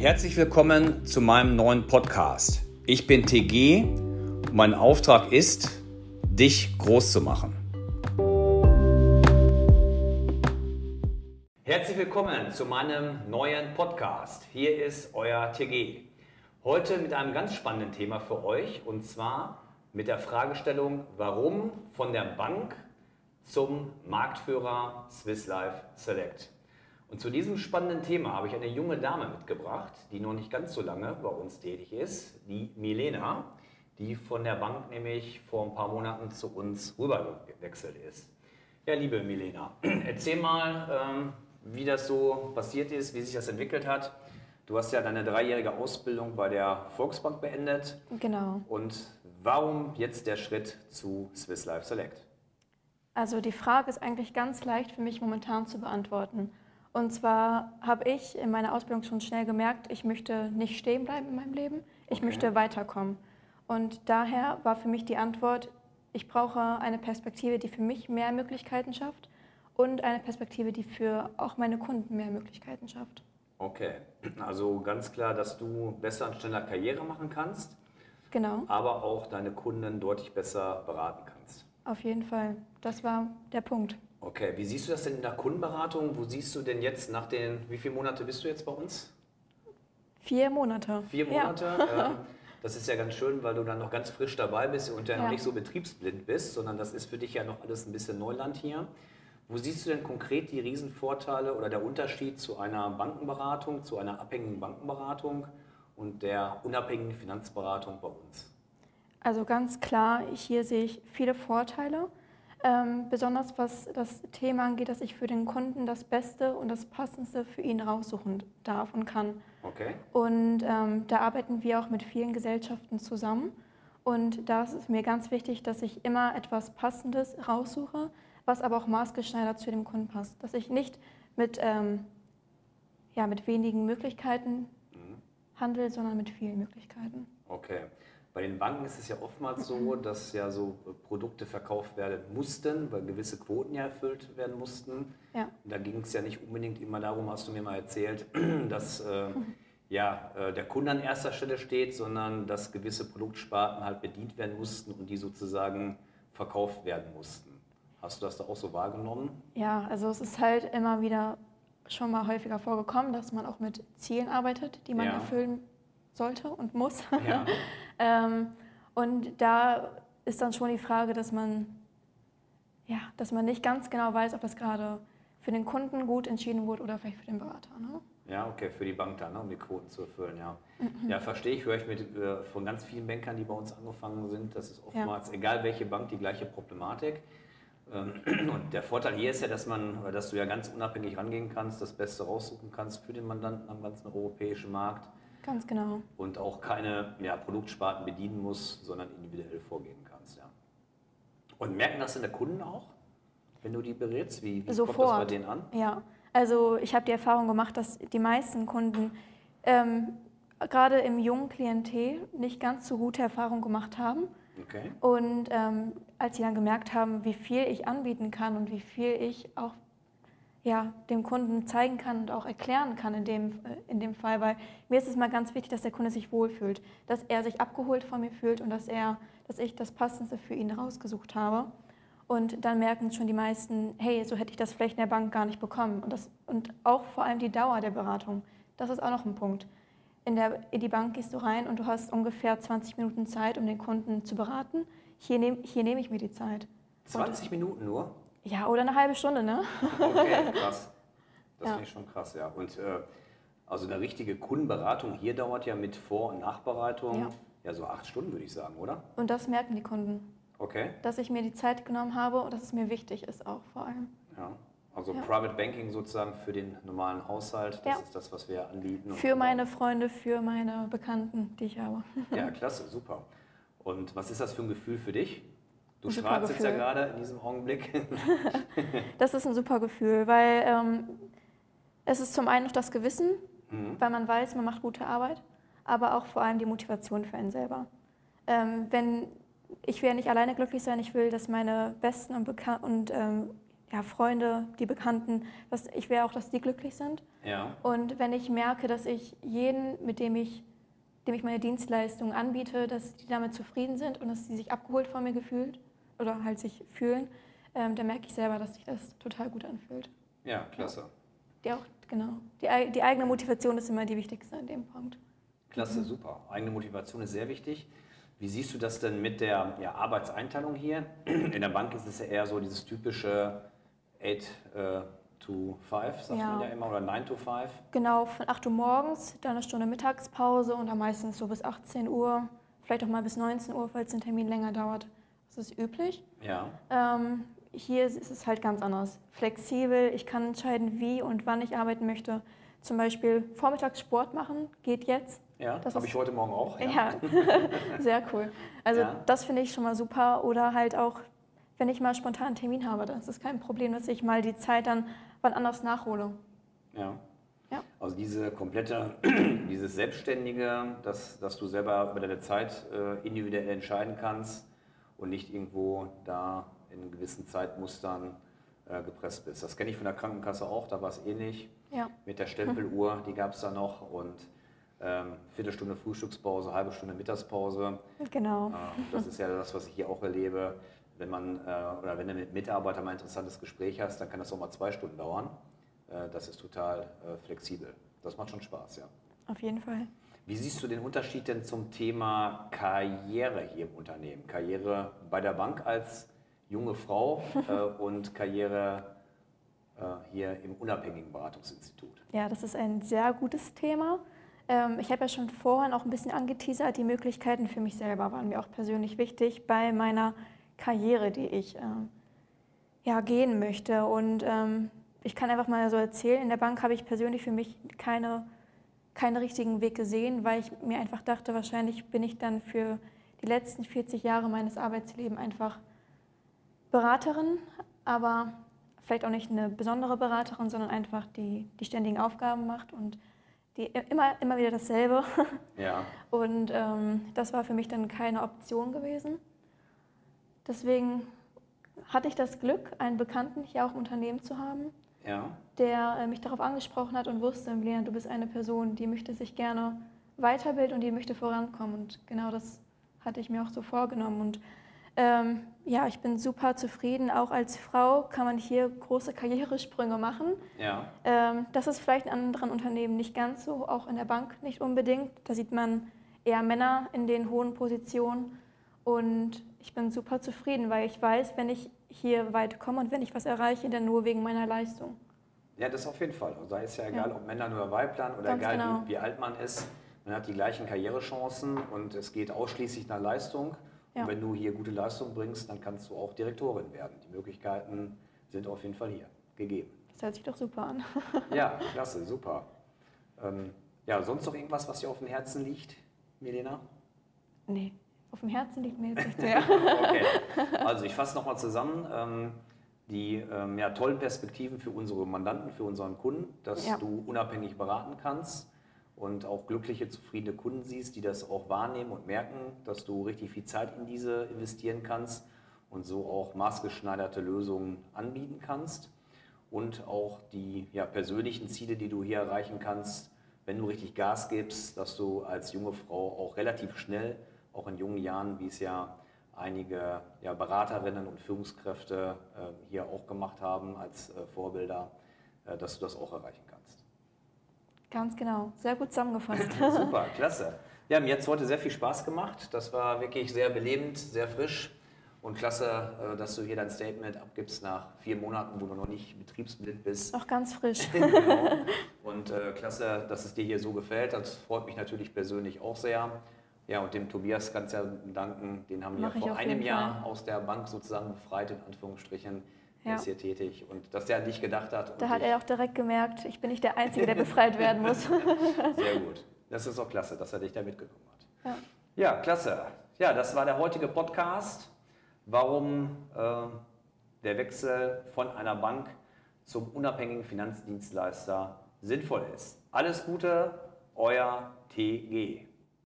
Herzlich willkommen zu meinem neuen Podcast. Ich bin TG und mein Auftrag ist, dich groß zu machen. Herzlich willkommen zu meinem neuen Podcast. Hier ist euer TG. Heute mit einem ganz spannenden Thema für euch und zwar mit der Fragestellung, warum von der Bank zum Marktführer Swiss Life Select. Und zu diesem spannenden Thema habe ich eine junge Dame mitgebracht, die noch nicht ganz so lange bei uns tätig ist, die Milena, die von der Bank nämlich vor ein paar Monaten zu uns rübergewechselt ist. Ja, liebe Milena, erzähl mal, ähm, wie das so passiert ist, wie sich das entwickelt hat. Du hast ja deine dreijährige Ausbildung bei der Volksbank beendet. Genau. Und warum jetzt der Schritt zu Swiss Life Select? Also die Frage ist eigentlich ganz leicht für mich momentan zu beantworten. Und zwar habe ich in meiner Ausbildung schon schnell gemerkt, ich möchte nicht stehen bleiben in meinem Leben, ich okay. möchte weiterkommen. Und daher war für mich die Antwort, ich brauche eine Perspektive, die für mich mehr Möglichkeiten schafft und eine Perspektive, die für auch meine Kunden mehr Möglichkeiten schafft. Okay, also ganz klar, dass du besser und schneller Karriere machen kannst. Genau. Aber auch deine Kunden deutlich besser beraten kannst. Auf jeden Fall, das war der Punkt. Okay, wie siehst du das denn in der Kundenberatung? Wo siehst du denn jetzt nach den, wie viele Monate bist du jetzt bei uns? Vier Monate. Vier Monate? Ja. Ähm, das ist ja ganz schön, weil du dann noch ganz frisch dabei bist und ja, ja noch nicht so betriebsblind bist, sondern das ist für dich ja noch alles ein bisschen Neuland hier. Wo siehst du denn konkret die Riesenvorteile oder der Unterschied zu einer Bankenberatung, zu einer abhängigen Bankenberatung und der unabhängigen Finanzberatung bei uns? Also ganz klar, hier sehe ich viele Vorteile. Ähm, besonders was das Thema angeht, dass ich für den Kunden das Beste und das Passendste für ihn raussuchen darf und kann. Okay. Und ähm, da arbeiten wir auch mit vielen Gesellschaften zusammen. Und da ist es mir ganz wichtig, dass ich immer etwas Passendes raussuche, was aber auch maßgeschneidert zu dem Kunden passt. Dass ich nicht mit, ähm, ja, mit wenigen Möglichkeiten mhm. handle, sondern mit vielen Möglichkeiten. Okay. Bei den Banken ist es ja oftmals so, dass ja so Produkte verkauft werden mussten, weil gewisse Quoten ja erfüllt werden mussten. Ja. Da ging es ja nicht unbedingt immer darum, hast du mir mal erzählt, dass äh, ja, äh, der Kunde an erster Stelle steht, sondern dass gewisse Produktsparten halt bedient werden mussten und die sozusagen verkauft werden mussten. Hast du das da auch so wahrgenommen? Ja, also es ist halt immer wieder schon mal häufiger vorgekommen, dass man auch mit Zielen arbeitet, die man ja. erfüllen sollte und muss. Ja. ähm, und da ist dann schon die Frage, dass man, ja, dass man nicht ganz genau weiß, ob das gerade für den Kunden gut entschieden wurde oder vielleicht für den Berater. Ne? Ja, okay, für die Bank dann, ne, um die Quoten zu erfüllen, ja. Mhm. Ja, verstehe ich, höre ich mit, äh, von ganz vielen Bankern, die bei uns angefangen sind, das ist oftmals, ja. egal welche Bank, die gleiche Problematik. Ähm, und der Vorteil hier ist ja, dass man, dass du ja ganz unabhängig rangehen kannst, das Beste raussuchen kannst für den Mandanten am ganzen europäischen Markt Ganz genau. Und auch keine ja, Produktsparten bedienen muss, sondern individuell vorgehen kannst. Ja. Und merken das denn der Kunden auch, wenn du die berätst? Wie, wie Sofort. kommt das bei denen an? Ja, also ich habe die Erfahrung gemacht, dass die meisten Kunden ähm, gerade im jungen Klientel nicht ganz so gute Erfahrungen gemacht haben. Okay. Und ähm, als sie dann gemerkt haben, wie viel ich anbieten kann und wie viel ich auch ja, dem Kunden zeigen kann und auch erklären kann in dem, äh, in dem Fall, weil mir ist es mal ganz wichtig, dass der Kunde sich wohlfühlt, dass er sich abgeholt von mir fühlt und dass, er, dass ich das Passendste für ihn rausgesucht habe. Und dann merken schon die meisten, hey, so hätte ich das vielleicht in der Bank gar nicht bekommen. Und, das, und auch vor allem die Dauer der Beratung, das ist auch noch ein Punkt. In, der, in die Bank gehst du rein und du hast ungefähr 20 Minuten Zeit, um den Kunden zu beraten. Hier nehme hier nehm ich mir die Zeit. 20 und, Minuten nur? Ja, oder eine halbe Stunde, ne? Okay, krass. Das ja. finde ich schon krass, ja. Und äh, also eine richtige Kundenberatung hier dauert ja mit Vor- und Nachbereitung ja. ja so acht Stunden, würde ich sagen, oder? Und das merken die Kunden. Okay. Dass ich mir die Zeit genommen habe und dass es mir wichtig ist auch vor allem. Ja. Also ja. Private Banking sozusagen für den normalen Haushalt, das ja. ist das, was wir anbieten. Für meine Freunde, für meine Bekannten, die ich habe. Ja, klasse, super. Und was ist das für ein Gefühl für dich? Du strahlst jetzt ja gerade in diesem Augenblick. das ist ein super Gefühl, weil ähm, es ist zum einen noch das Gewissen, mhm. weil man weiß, man macht gute Arbeit, aber auch vor allem die Motivation für einen selber. Ähm, wenn ich will ja nicht alleine glücklich sein, ich will, dass meine Besten und, Bekan und ähm, ja, Freunde, die Bekannten, was, ich will auch, dass die glücklich sind. Ja. Und wenn ich merke, dass ich jeden, mit dem ich, dem ich meine Dienstleistungen anbiete, dass die damit zufrieden sind und dass sie sich abgeholt von mir gefühlt oder halt sich fühlen, ähm, dann merke ich selber, dass sich das total gut anfühlt. Ja, klasse. Die auch, genau. Die, die eigene Motivation ist immer die wichtigste in dem Punkt. Klasse, super. Eigene Motivation ist sehr wichtig. Wie siehst du das denn mit der ja, Arbeitseinteilung hier? In der Bank ist es ja eher so dieses typische 8 äh, to 5, sagt Ja. man ja immer, oder 9 to 5. Genau, von 8 Uhr morgens, dann eine Stunde Mittagspause und dann meistens so bis 18 Uhr, vielleicht auch mal bis 19 Uhr, falls ein Termin länger dauert. Das ist üblich. Ja, Ähm, hier ist es halt ganz anders. Flexibel, ich kann entscheiden, wie und wann ich arbeiten möchte. Zum Beispiel vormittags Sport machen, geht jetzt. ja Das habe ich heute Morgen auch. Ja, sehr cool. Also Ja. das finde ich schon mal super. Oder halt auch, wenn ich mal spontan einen Termin habe, das ist kein Problem, dass ich mal die Zeit dann wann anders nachhole. Ja. Ja. Also diese komplette, dieses Selbstständige, dass, dass du selber über deine Zeit äh, individuell entscheiden kannst und nicht irgendwo da in gewissen Zeitmustern äh, gepresst bist. Das kenne ich von der Krankenkasse auch, da war es ähnlich. Ja, Mit der Stempeluhr, die gab es da noch und ähm, Viertelstunde Frühstückspause, halbe Stunde Mittagspause. genau. Äh, das ist ja das, was ich hier auch erlebe. Wenn man äh, oder wenn du mit Mitarbeitern mal ein interessantes Gespräch hast, dann kann das auch mal zwei Stunden dauern. Äh, das ist total äh, flexibel. Das macht schon Spaß, ja. Auf jeden Fall. Wie siehst du den Unterschied denn zum Thema Karriere hier im Unternehmen? Karriere bei der Bank als junge Frau äh, und Karriere äh, hier im unabhängigen Beratungsinstitut. Ja, das ist ein sehr gutes Thema. Ähm, ich habe ja schon vorhin auch ein bisschen angeteasert, die Möglichkeiten für mich selber waren mir auch persönlich wichtig bei meiner Karriere, die ich ähm, ja, gehen möchte. Und ähm, ich kann einfach mal so erzählen, in der Bank habe ich persönlich für mich keine, keinen richtigen Weg gesehen, weil ich mir einfach dachte, wahrscheinlich bin ich dann für die letzten 40 Jahre meines Arbeitslebens einfach Beraterin, aber vielleicht auch nicht eine besondere Beraterin, sondern einfach die die ständigen Aufgaben macht und die immer, immer wieder dasselbe. Ja, Und ähm, das war für mich dann keine Option gewesen. Deswegen hatte ich das Glück, einen Bekannten hier auch im Unternehmen zu haben, ja, der äh, mich darauf angesprochen hat und wusste, Lena, du bist eine Person, die möchte sich gerne weiterbilden und die möchte vorankommen. Und genau das hatte ich mir auch so vorgenommen. Und ähm, ja, ich bin super zufrieden. Auch als Frau kann man hier große Karrieresprünge machen. ja, Ähm, das ist vielleicht in anderen Unternehmen nicht ganz so, auch in der Bank nicht unbedingt. Da sieht man eher Männer in den hohen Positionen. Und ich bin super zufrieden, weil ich weiß, wenn ich hier weit komme und wenn ich was erreiche, dann nur wegen meiner Leistung. Ja, das auf jeden Fall. Und da ist ja egal, Ja. ob Männer nur Weiblein oder Ganz egal, genau. wie, wie alt man ist. Man hat die gleichen Karrierechancen und es geht ausschließlich nach Leistung. Ja. Und wenn du hier gute Leistung bringst, dann kannst du auch Direktorin werden. Die Möglichkeiten sind auf jeden Fall hier gegeben. Das hört sich doch super an. Ja, klasse, super. Ähm, ja, sonst noch irgendwas, was dir auf dem Herzen liegt, Milena? Nee, auf dem Herzen liegt mir jetzt nicht sehr. Okay, also ich fasse nochmal zusammen. Ähm, die ähm, ja, tollen Perspektiven für unsere Mandanten, für unseren Kunden, dass Ja. du unabhängig beraten kannst und auch glückliche, zufriedene Kunden siehst, die das auch wahrnehmen und merken, dass du richtig viel Zeit in diese investieren kannst und so auch maßgeschneiderte Lösungen anbieten kannst und auch die ja, persönlichen Ziele, die du hier erreichen kannst, wenn du richtig Gas gibst, dass du als junge Frau auch relativ schnell, auch in jungen Jahren, wie es ja einige ja, Beraterinnen und Führungskräfte äh, hier auch gemacht haben als äh, Vorbilder, äh, dass du das auch erreichen kannst. Ganz genau, sehr gut zusammengefasst. Super, klasse. Ja, mir hat es heute sehr viel Spaß gemacht. Das war wirklich sehr belebend, sehr frisch und klasse, äh, dass du hier dein Statement abgibst nach vier Monaten, wo du noch nicht betriebsblind bist. Noch ganz frisch. genau. Und äh, klasse, dass es dir hier so gefällt. Das freut mich natürlich persönlich auch sehr. Ja, und dem Tobias kannst du ja danken. Den haben wir Mach ich vor einem Jahr Fall. aus der Bank sozusagen befreit, in Anführungsstrichen. Der Ja. ist hier tätig. Und dass der an dich gedacht hat. Da hat er auch direkt gemerkt, ich bin nicht der Einzige, der befreit werden muss. Sehr gut. Das ist auch klasse, dass er dich da mitgenommen hat. Ja. Ja, klasse. Ja, das war der heutige Podcast. Warum äh, der Wechsel von einer Bank zum unabhängigen Finanzdienstleister sinnvoll ist. Alles Gute, euer TG.